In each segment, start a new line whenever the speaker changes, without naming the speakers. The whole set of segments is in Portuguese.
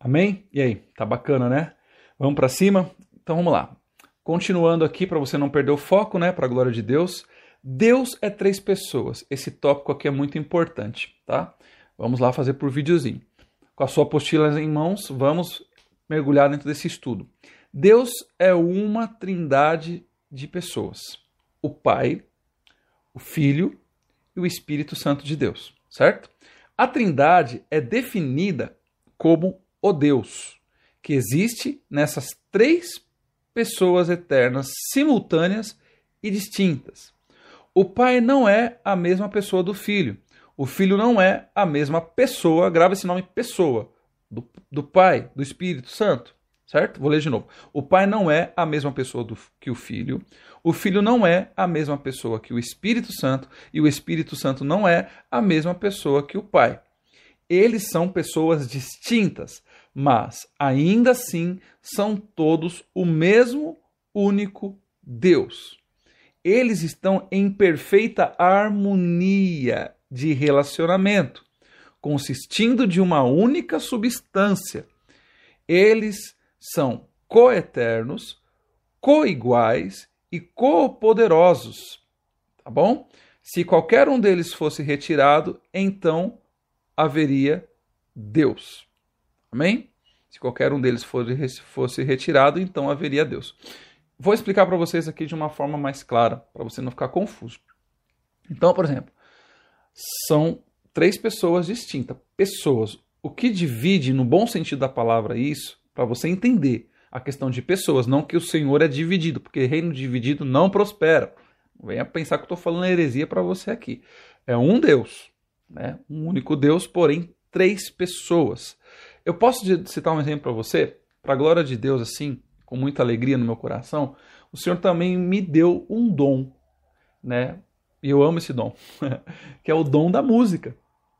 Amém? E aí, tá bacana, né? Vamos para cima? Então vamos lá. Continuando aqui para você não perder o foco, né, para a glória de Deus. Deus é três pessoas. Esse tópico aqui é muito importante, tá? Vamos lá fazer por videozinho. Com a sua apostila em mãos, vamos mergulhar dentro desse estudo. Deus é uma trindade de pessoas: o Pai, o Filho e o Espírito Santo de Deus, certo? A Trindade é definida como o Deus, que existe nessas três pessoas eternas simultâneas e distintas. O Pai não é a mesma pessoa do Filho. O Filho não é a mesma pessoa, grava esse nome pessoa, do, do Pai, do Espírito Santo certo? Vou ler de novo. O Pai não é a mesma pessoa do, que o Filho, o Filho não é a mesma pessoa que o Espírito Santo e o Espírito Santo não é a mesma pessoa que o Pai. Eles são pessoas distintas, mas ainda assim são todos o mesmo único Deus. Eles estão em perfeita harmonia de relacionamento, consistindo de uma única substância. Eles são coeternos, coiguais e co-poderosos. Tá bom? Se qualquer um deles fosse retirado, então haveria Deus. Amém? Se qualquer um deles fosse retirado, então haveria Deus. Vou explicar para vocês aqui de uma forma mais clara, para você não ficar confuso. Então, por exemplo, são três pessoas distintas. Pessoas. O que divide, no bom sentido da palavra, isso para você entender a questão de pessoas, não que o Senhor é dividido, porque reino dividido não prospera. Venha pensar que eu estou falando heresia para você aqui. É um Deus, né? um único Deus, porém três pessoas. Eu posso citar um exemplo para você, para a glória de Deus, assim, com muita alegria no meu coração. O Senhor também me deu um dom, né? E eu amo esse dom, que é o dom da música.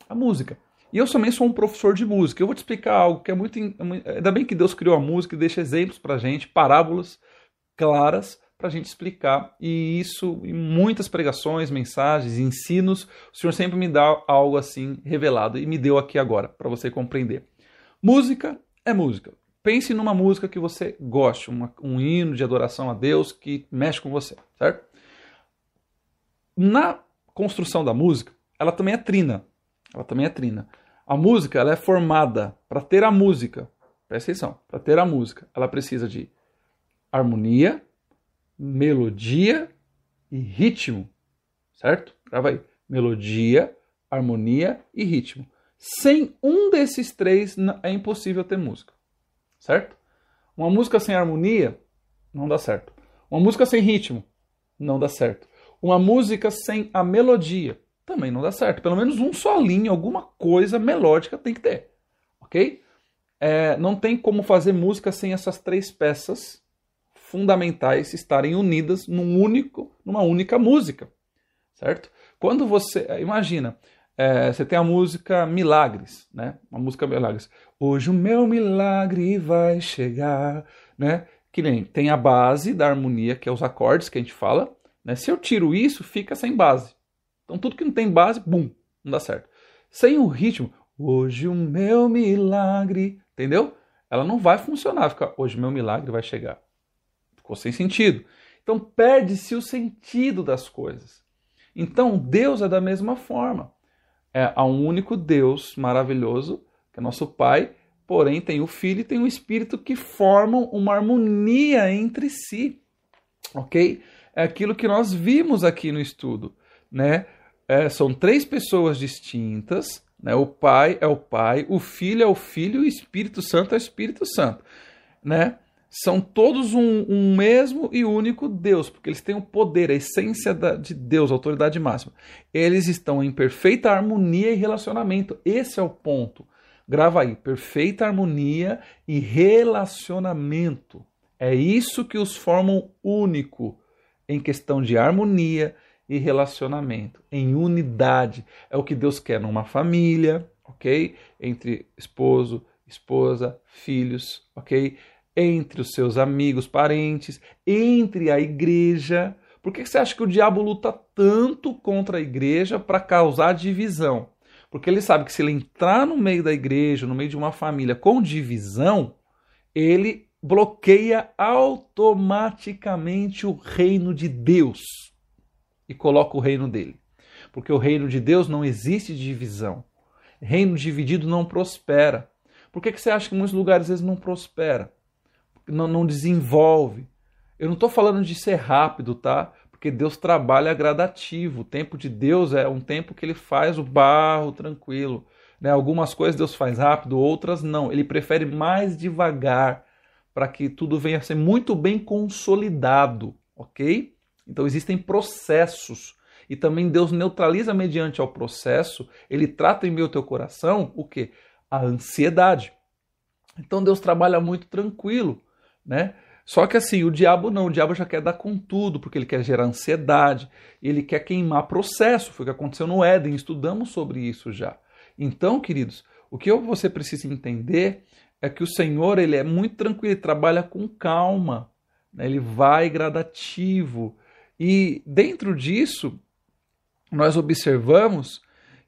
A música. E eu também sou um professor de música. Eu vou te explicar algo que é muito. Ainda bem que Deus criou a música e deixa exemplos para gente, parábolas claras para a gente explicar. E isso, em muitas pregações, mensagens, ensinos, o Senhor sempre me dá algo assim revelado e me deu aqui agora, para você compreender. Música é música. Pense numa música que você goste, uma, um hino de adoração a Deus que mexe com você, certo? Na construção da música, ela também é trina. Ela também é trina. A música ela é formada para ter a música. Presta atenção. Para ter a música, ela precisa de harmonia, melodia e ritmo. Certo? Grava aí. Melodia, harmonia e ritmo. Sem um desses três é impossível ter música. Certo? Uma música sem harmonia não dá certo. Uma música sem ritmo não dá certo. Uma música sem a melodia também não dá certo. Pelo menos um solinho, alguma coisa melódica tem que ter, ok? É, não tem como fazer música sem essas três peças fundamentais estarem unidas num único, numa única música, certo? Quando você imagina, é, você tem a música Milagres, né? Uma música Milagres. Hoje o meu milagre vai chegar, né? Que nem tem a base da harmonia, que é os acordes que a gente fala. Né? Se eu tiro isso, fica sem base. Então tudo que não tem base, bum, não dá certo. Sem o ritmo, hoje o meu milagre, entendeu? Ela não vai funcionar, fica, hoje o meu milagre vai chegar. Ficou sem sentido. Então perde-se o sentido das coisas. Então Deus é da mesma forma. É, há um único Deus maravilhoso, que é nosso Pai, porém tem o Filho e tem o Espírito que formam uma harmonia entre si. Ok? É aquilo que nós vimos aqui no estudo, né? é, são três pessoas distintas, né? O Pai é o Pai, o Filho é o Filho e o Espírito Santo é o Espírito Santo, né? São todos um, um mesmo e único Deus, porque eles têm o poder, a essência da, de Deus, a autoridade máxima. Eles estão em perfeita harmonia e relacionamento. Esse é o ponto. Grava aí, perfeita harmonia e relacionamento. É isso que os formam único em questão de harmonia e relacionamento, em unidade. É o que Deus quer numa família, ok? Entre esposo, esposa, filhos, ok? Entre os seus amigos, parentes, entre a igreja. Por que você acha que o diabo luta tanto contra a igreja para causar divisão? Porque ele sabe que se ele entrar no meio da igreja, no meio de uma família com divisão, ele bloqueia automaticamente o reino de Deus e coloca o reino dele. Porque o reino de Deus não existe divisão. Reino dividido não prospera. Por que, você acha que muitos lugares às vezes não prospera? Não, não desenvolve. Eu não estou falando de ser rápido, tá? Porque Deus trabalha gradativo. O tempo de Deus é um tempo que ele faz o barro tranquilo. Né? Algumas coisas Deus faz rápido, outras não. Ele prefere mais devagar para que tudo venha a ser muito bem consolidado, ok? Então existem processos e também Deus neutraliza mediante ao processo, ele trata em meu teu coração o que? A ansiedade. Então Deus trabalha muito tranquilo, né? Só que assim, o diabo não, o diabo já quer dar com tudo, porque ele quer gerar ansiedade, ele quer queimar processo, foi o que aconteceu no Éden, estudamos sobre isso já. Então, queridos, o que você precisa entender é que o Senhor ele é muito tranquilo, ele trabalha com calma, né? ele vai gradativo. E dentro disso, nós observamos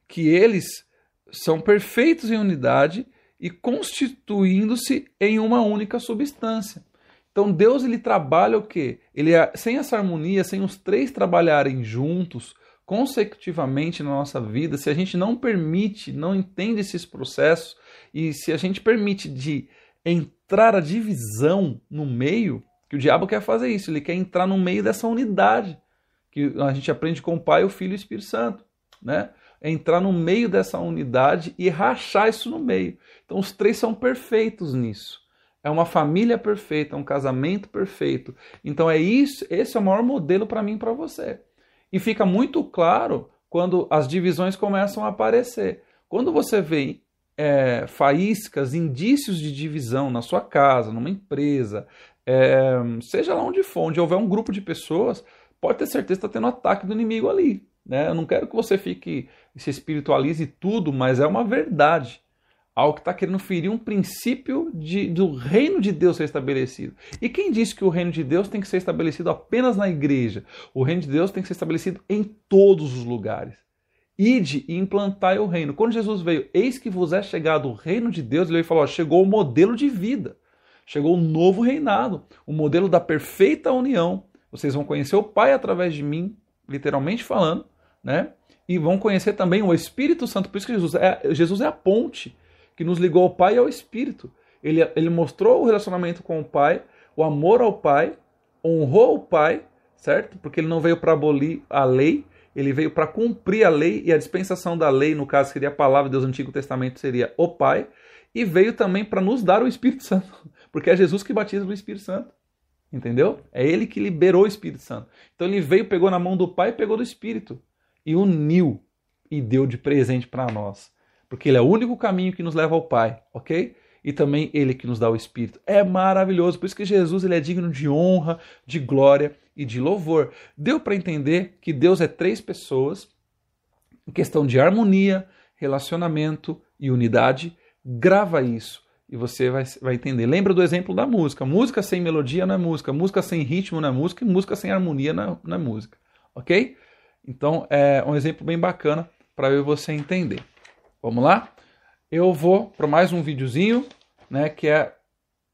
que eles são perfeitos em unidade e constituindo-se em uma única substância. Então Deus ele trabalha o quê? Ele é, sem essa harmonia, sem os três trabalharem juntos, consecutivamente na nossa vida, se a gente não permite, não entende esses processos e se a gente permite de entrar a divisão no meio, que o diabo quer fazer isso, ele quer entrar no meio dessa unidade que a gente aprende com o Pai, o Filho e o Espírito Santo, né? É entrar no meio dessa unidade e rachar isso no meio. Então os três são perfeitos nisso. É uma família perfeita, é um casamento perfeito. Então é isso, esse é o maior modelo para mim e para você. E fica muito claro quando as divisões começam a aparecer. Quando você vê é, faíscas, indícios de divisão na sua casa, numa empresa, é, seja lá onde for, onde houver um grupo de pessoas, pode ter certeza que está tendo ataque do inimigo ali. Né? Eu não quero que você fique se espiritualize tudo, mas é uma verdade algo que está querendo ferir um princípio de, do reino de Deus ser estabelecido. E quem disse que o reino de Deus tem que ser estabelecido apenas na igreja? O reino de Deus tem que ser estabelecido em todos os lugares. Ide e implantai o reino. Quando Jesus veio, eis que vos é chegado o reino de Deus, ele falou: ó, chegou o modelo de vida, chegou o novo reinado, o modelo da perfeita união. Vocês vão conhecer o Pai através de mim, literalmente falando, né? E vão conhecer também o Espírito Santo. Por isso que Jesus é, Jesus é a ponte que nos ligou ao Pai e ao Espírito. Ele, ele mostrou o relacionamento com o Pai, o amor ao Pai, honrou o Pai, certo? Porque ele não veio para abolir a lei, ele veio para cumprir a lei e a dispensação da lei, no caso seria a palavra de Deus Antigo Testamento, seria o Pai, e veio também para nos dar o Espírito Santo, porque é Jesus que batiza o Espírito Santo. Entendeu? É ele que liberou o Espírito Santo. Então ele veio, pegou na mão do Pai e pegou do Espírito e uniu e deu de presente para nós porque ele é o único caminho que nos leva ao Pai, ok? E também ele que nos dá o Espírito. É maravilhoso, por isso que Jesus ele é digno de honra, de glória e de louvor. Deu para entender que Deus é três pessoas, em questão de harmonia, relacionamento e unidade. Grava isso e você vai, vai entender. Lembra do exemplo da música. Música sem melodia não é música, música sem ritmo não é música e música sem harmonia não é, não é música, ok? Então é um exemplo bem bacana para eu e você entender. Vamos lá? Eu vou para mais um videozinho, né, que é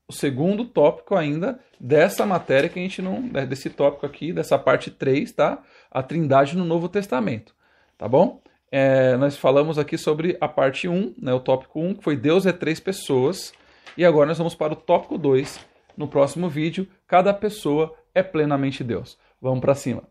o segundo tópico ainda dessa matéria que a gente não, né, desse tópico aqui, dessa parte 3, tá? A Trindade no Novo Testamento, tá bom? É, nós falamos aqui sobre a parte 1, né, o tópico 1, que foi Deus é três pessoas, e agora nós vamos para o tópico 2, no próximo vídeo, cada pessoa é plenamente Deus. Vamos para cima.